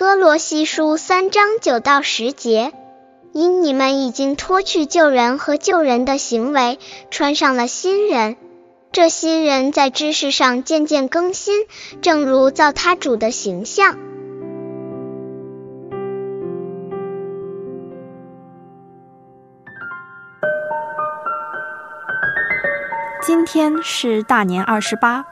哥罗西书三章九到十节，因你们已经脱去旧人和旧人的行为，穿上了新人。这新人在知识上渐渐更新，正如造他主的形象。今天是大年二十八，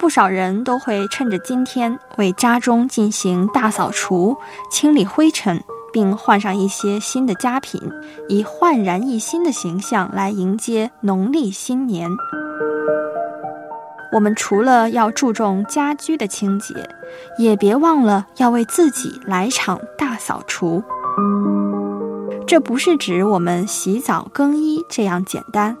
不少人都会趁着今天为家中进行大扫除、清理灰尘，并换上一些新的家品，以焕然一新的形象来迎接农历新年。我们除了要注重家居的清洁，也别忘了要为自己来场大扫除。这不是指我们洗澡更衣这样简单，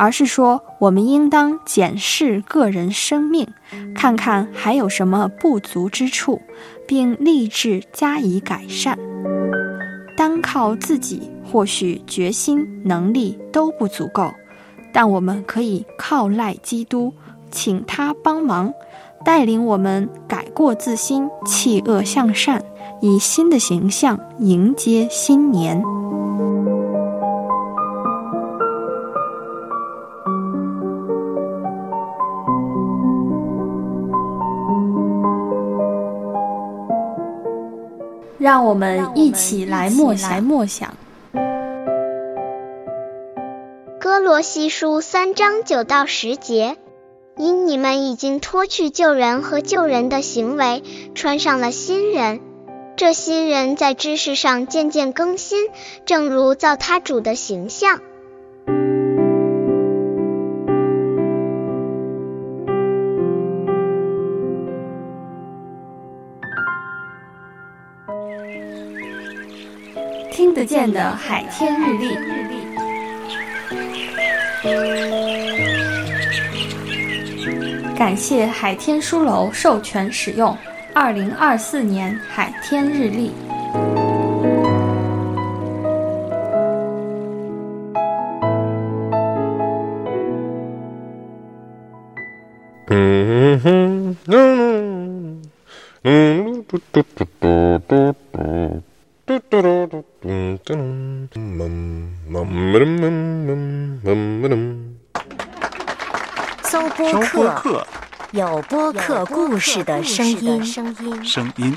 而是说我们应当检视个人生命，看看还有什么不足之处，并立志加以改善。单靠自己，或许决心能力都不足够，但我们可以靠赖基督。请他帮忙，带领我们改过自新，弃恶向善，以新的形象迎接新年。让我们一起来默想默想。哥罗西书三章九到十节。因你们已经脱去旧人和旧人的行为，穿上了新人。这新人在知识上渐渐更新，正如造他主的形象。听得见的海天日历。感谢海天书楼授权使用二零二四年海天日历。嗯哼，嗯嗯，嘟嘟嘟嘟嘟嘟，搜播客，有播客故事的声音。声音。